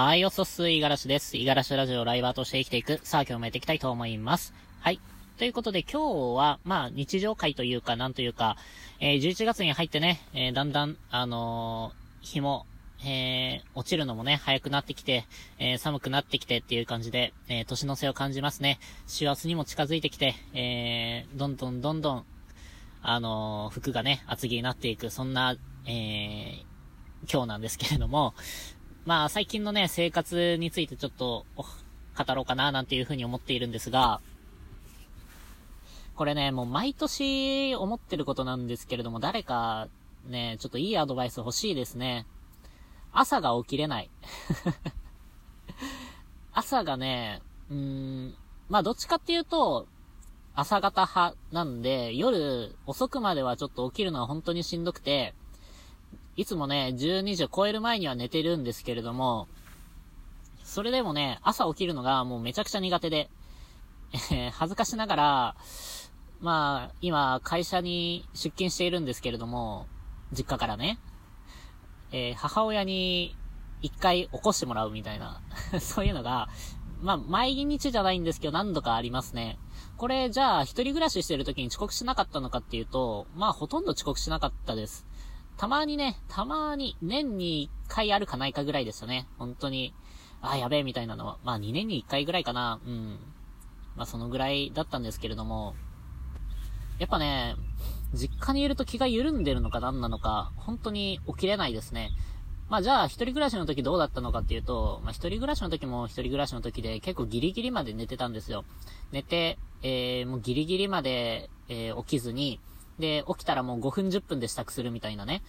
はい、おそす、いがらしです。いがらしラジオライバーとして生きていく。さあ、今日もやっていきたいと思います。はい。ということで、今日は、まあ、日常会というか、なんというか、えー、11月に入ってね、えー、だんだん、あのー、日も、えー、落ちるのもね、早くなってきて、えー、寒くなってきてっていう感じで、えー、年の瀬を感じますね。師走にも近づいてきて、えー、どんどんどんどん、あのー、服がね、厚着になっていく、そんな、えー、今日なんですけれども、まあ、最近のね、生活についてちょっと、語ろうかな、なんていうふうに思っているんですが、これね、もう毎年思ってることなんですけれども、誰か、ね、ちょっといいアドバイス欲しいですね。朝が起きれない。朝がね、うーん、まあどっちかっていうと、朝方派なんで、夜遅くまではちょっと起きるのは本当にしんどくて、いつもね、12時を超える前には寝てるんですけれども、それでもね、朝起きるのがもうめちゃくちゃ苦手で、え、恥ずかしながら、まあ、今、会社に出勤しているんですけれども、実家からね、えー、母親に一回起こしてもらうみたいな そういうのが、まあ、毎日じゃないんですけど、何度かありますね。これ、じゃあ、一人暮らししてる時に遅刻しなかったのかっていうと、まあ、ほとんど遅刻しなかったです。たまにね、たまに、年に一回あるかないかぐらいでしたね。本当に、あ、やべえみたいなのは。まあ2年に一回ぐらいかな。うん。まあそのぐらいだったんですけれども、やっぱね、実家にいると気が緩んでるのか何なのか、本当に起きれないですね。まあじゃあ一人暮らしの時どうだったのかっていうと、まあ一人暮らしの時も一人暮らしの時で結構ギリギリまで寝てたんですよ。寝て、えー、もうギリギリまで、えー、起きずに、で、起きたらもう5分10分で支度するみたいなね。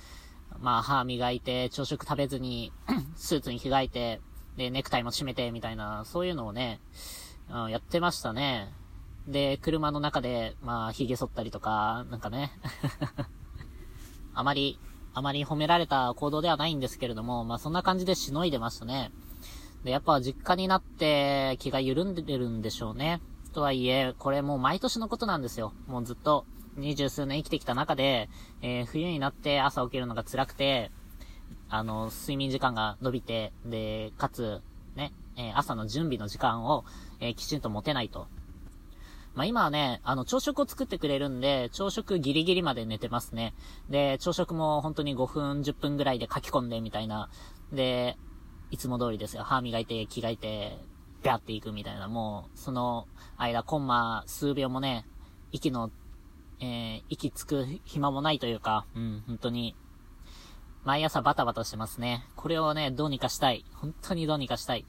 まあ、歯磨いて、朝食食べずに スーツに着替えて、で、ネクタイも締めて、みたいな、そういうのをね、うん、やってましたね。で、車の中で、まあ、髭剃ったりとか、なんかね あまり、あまり褒められた行動ではないんですけれども、まあ、そんな感じでしのいでましたね。で、やっぱ実家になって気が緩んでるんでしょうね。とはいえ、これもう毎年のことなんですよ。もうずっと。二十数年生きてきた中で、えー、冬になって朝起きるのが辛くて、あの、睡眠時間が伸びて、で、かつ、ね、えー、朝の準備の時間を、えー、きちんと持てないと。まあ、今はね、あの、朝食を作ってくれるんで、朝食ギリギリまで寝てますね。で、朝食も本当に5分、10分ぐらいで書き込んでみたいな。で、いつも通りですよ。歯磨いて、着替えて、ビャっていくみたいな。もう、その間、コンマ数秒もね、息のえー、息つく暇もないというか、うん、本当に、毎朝バタバタしてますね。これをね、どうにかしたい。本当にどうにかしたい。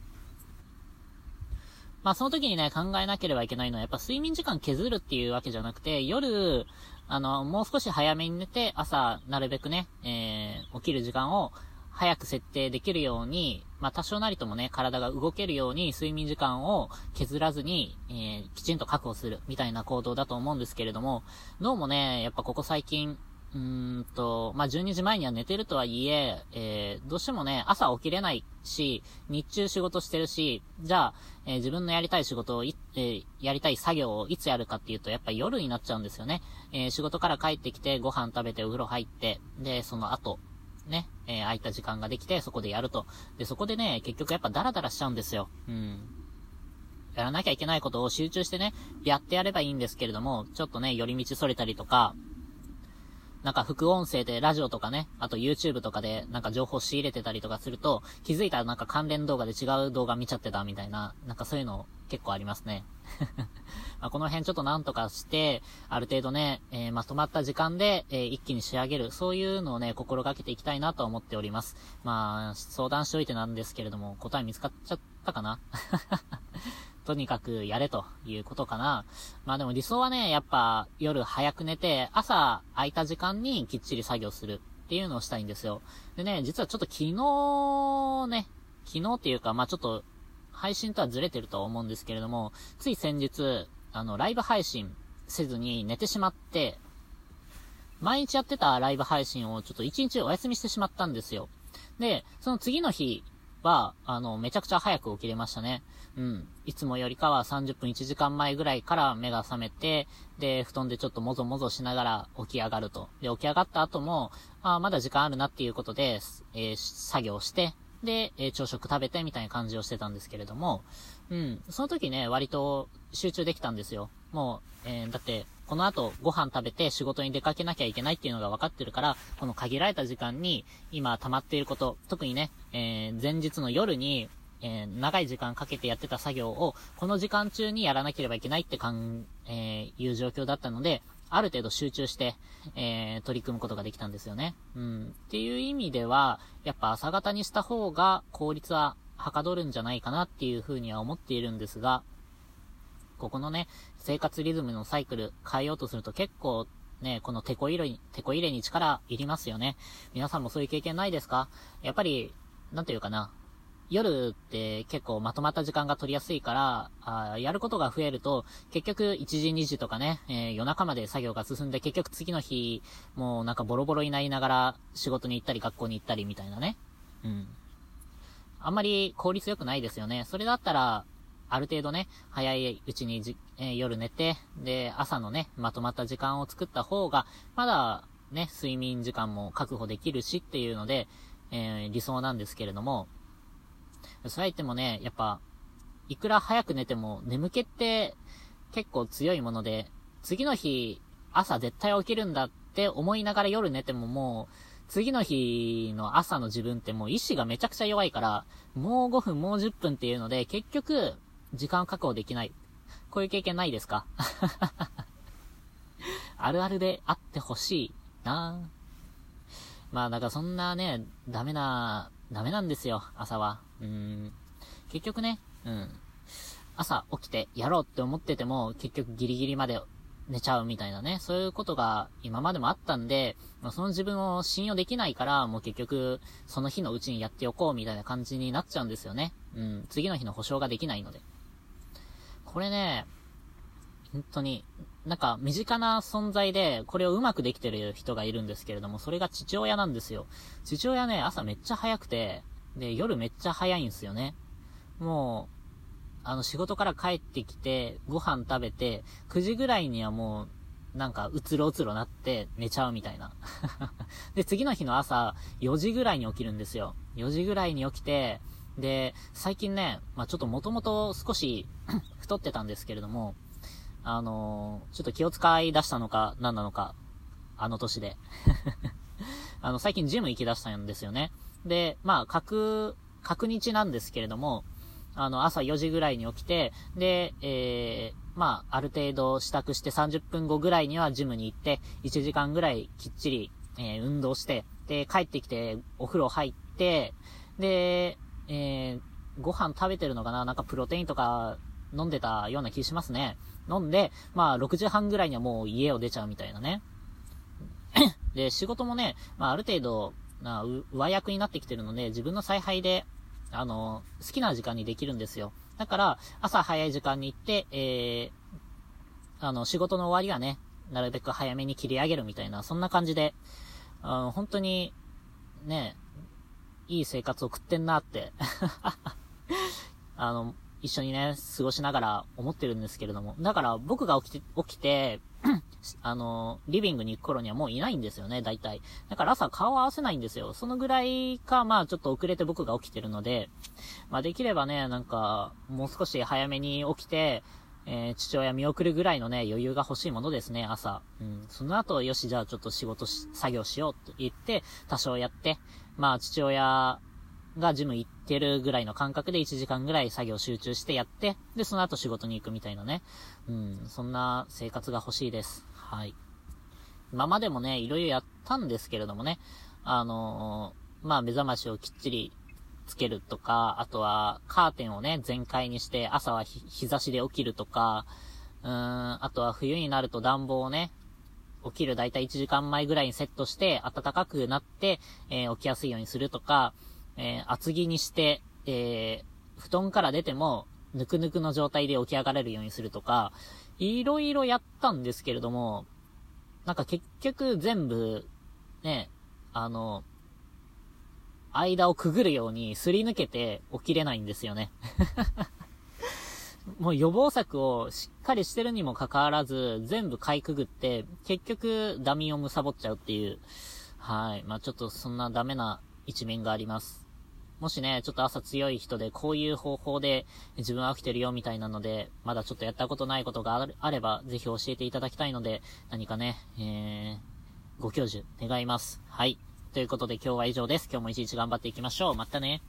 まあその時にね、考えなければいけないのは、やっぱ睡眠時間削るっていうわけじゃなくて、夜、あの、もう少し早めに寝て、朝、なるべくね、えー、起きる時間を早く設定できるように、まあ多少なりともね、体が動けるように睡眠時間を削らずに、えー、きちんと確保する、みたいな行動だと思うんですけれども、どうもね、やっぱここ最近、うーんと、まあ、12時前には寝てるとはいえ、えー、どうしてもね、朝起きれないし、日中仕事してるし、じゃあ、えー、自分のやりたい仕事をい、えー、やりたい作業をいつやるかっていうと、やっぱ夜になっちゃうんですよね。えー、仕事から帰ってきて、ご飯食べてお風呂入って、で、その後、ね、えー、空いた時間ができて、そこでやると。で、そこでね、結局やっぱダラダラしちゃうんですよ。うん。やらなきゃいけないことを集中してね、やってやればいいんですけれども、ちょっとね、寄り道それたりとか、なんか副音声でラジオとかね、あと YouTube とかでなんか情報仕入れてたりとかすると、気づいたらなんか関連動画で違う動画見ちゃってたみたいな、なんかそういうの結構ありますね。まあこの辺ちょっとなんとかして、ある程度ね、えー、まとまった時間で、えー、一気に仕上げる、そういうのをね、心がけていきたいなと思っております。まあ、相談しておいてなんですけれども、答え見つかっちゃったかな？とにかくやれということかな。まあでも理想はね、やっぱ夜早く寝て、朝空いた時間にきっちり作業するっていうのをしたいんですよ。でね、実はちょっと昨日ね、昨日っていうか、まあちょっと配信とはずれてるとは思うんですけれども、つい先日、あの、ライブ配信せずに寝てしまって、毎日やってたライブ配信をちょっと一日お休みしてしまったんですよ。で、その次の日は、あの、めちゃくちゃ早く起きれましたね。うん。いつもよりかは30分1時間前ぐらいから目が覚めて、で、布団でちょっともぞもぞしながら起き上がると。で、起き上がった後も、あまだ時間あるなっていうことで、えー、作業して、で、えー、朝食食べてみたいな感じをしてたんですけれども、うん、その時ね、割と集中できたんですよ。もう、えー、だって、この後ご飯食べて仕事に出かけなきゃいけないっていうのが分かってるから、この限られた時間に今溜まっていること、特にね、えー、前日の夜に、えー、長い時間かけてやってた作業を、この時間中にやらなければいけないってかん、えー、いう状況だったので、ある程度集中して、えー、取り組むことができたんですよね。うん。っていう意味では、やっぱ朝方にした方が効率ははかどるんじゃないかなっていうふうには思っているんですが、ここのね、生活リズムのサイクル変えようとすると結構ね、このテコ入れに、テコ入れに力いりますよね。皆さんもそういう経験ないですか？やっぱり、なんていうかな。夜って結構まとまった時間が取りやすいから、あやることが増えると、結局1時2時とかね、えー、夜中まで作業が進んで結局次の日、もうなんかボロボロになりながら仕事に行ったり学校に行ったりみたいなね。うん。あんまり効率良くないですよね。それだったら、ある程度ね、早いうちにじ、え、夜寝て、で、朝のね、まとまった時間を作った方が、まだ、ね、睡眠時間も確保できるしっていうので、えー、理想なんですけれども、そう言ってもね、やっぱ、いくら早く寝ても眠気って結構強いもので、次の日、朝絶対起きるんだって思いながら夜寝てももう、次の日の朝の自分ってもう意志がめちゃくちゃ弱いから、もう5分、もう10分っていうので、結局、時間を確保できない。こういう経験ないですか？あるあるであってほしいなまあ、だからそんなね、ダメな、ダメなんですよ、朝は。うん。結局ね、うん。朝起きてやろうって思ってても、結局ギリギリまで寝ちゃうみたいなね、そういうことが今までもあったんで、その自分を信用できないから、もう結局、その日のうちにやっておこうみたいな感じになっちゃうんですよね。うん。次の日の保証ができないので。これね、本当に、なんか身近な存在で、これをうまくできてる人がいるんですけれども、それが父親なんですよ。父親ね、朝めっちゃ早くて、で、夜めっちゃ早いんですよね。もう、あの、仕事から帰ってきて、ご飯食べて、9時ぐらいにはもう、なんか、うつろうつろなって寝ちゃうみたいな。で、次の日の朝、4時ぐらいに起きるんですよ。4時ぐらいに起きて、で、最近ね、まあちょっともともと少し 太ってたんですけれども、あのー、ちょっと気を使い出したのか、何なのか、あの年で。あの、最近ジム行き出したんですよね。で、まあ、確、確日なんですけれども、あの、朝4時ぐらいに起きて、で、えー、まあ、ある程度支度して30分後ぐらいにはジムに行って、1時間ぐらいきっちり、えー、運動して、で、帰ってきてお風呂入って、で、えー、ご飯食べてるのかな？なんかプロテインとか飲んでたような気しますね。飲んで、まあ、6時半ぐらいにはもう家を出ちゃうみたいなね。で、仕事もね、まあ、ある程度、な、上役になってきてるので、自分の采配で、あの、好きな時間にできるんですよ。だから、朝早い時間に行って、えー、あの、仕事の終わりはね、なるべく早めに切り上げるみたいな、そんな感じで、あの、本当に、ね、いい生活を送ってんなって あの、一緒にね、過ごしながら思ってるんですけれども。だから僕が起きて、起きて、あの、リビングに行く頃にはもういないんですよね、大体。だから朝顔合わせないんですよ。そのぐらいか、まあちょっと遅れて僕が起きてるので、まあできればね、なんか、もう少し早めに起きて、えー、父親見送るぐらいのね、余裕が欲しいものですね、朝。うん。その後、よし、じゃあちょっと仕事し、作業しようと言って、多少やって、まあ父親がジム行ってるぐらいの感覚で1時間ぐらい作業集中してやって、で、その後仕事に行くみたいなね。うん、そんな生活が欲しいです。はい。今までもね、いろいろやったんですけれどもね、あのー、まあ、目覚ましをきっちりつけるとか、あとは、カーテンをね、全開にして、朝は日差しで起きるとか、うーん、あとは冬になると暖房をね、起きるだいたい1時間前ぐらいにセットして、暖かくなって、えー、起きやすいようにするとか、えー、厚着にして、えー、布団から出ても、ぬくぬくの状態で起き上がれるようにするとか、いろいろやったんですけれども、なんか結局全部、ね、あの、間をくぐるようにすり抜けて起きれないんですよね。もう予防策をしっかりしてるにもかかわらず、全部かいくぐって、結局ダミーを貪っちゃうっていう、はい。まあちょっとそんなダメな一面があります。もしね、ちょっと朝強い人で、こういう方法で自分は起きてるよみたいなので、まだちょっとやったことないことがあれば、ぜひ教えていただきたいので、何かね、えー、ご教授願います。はい。ということで今日は以上です。今日も一日頑張っていきましょう。またね。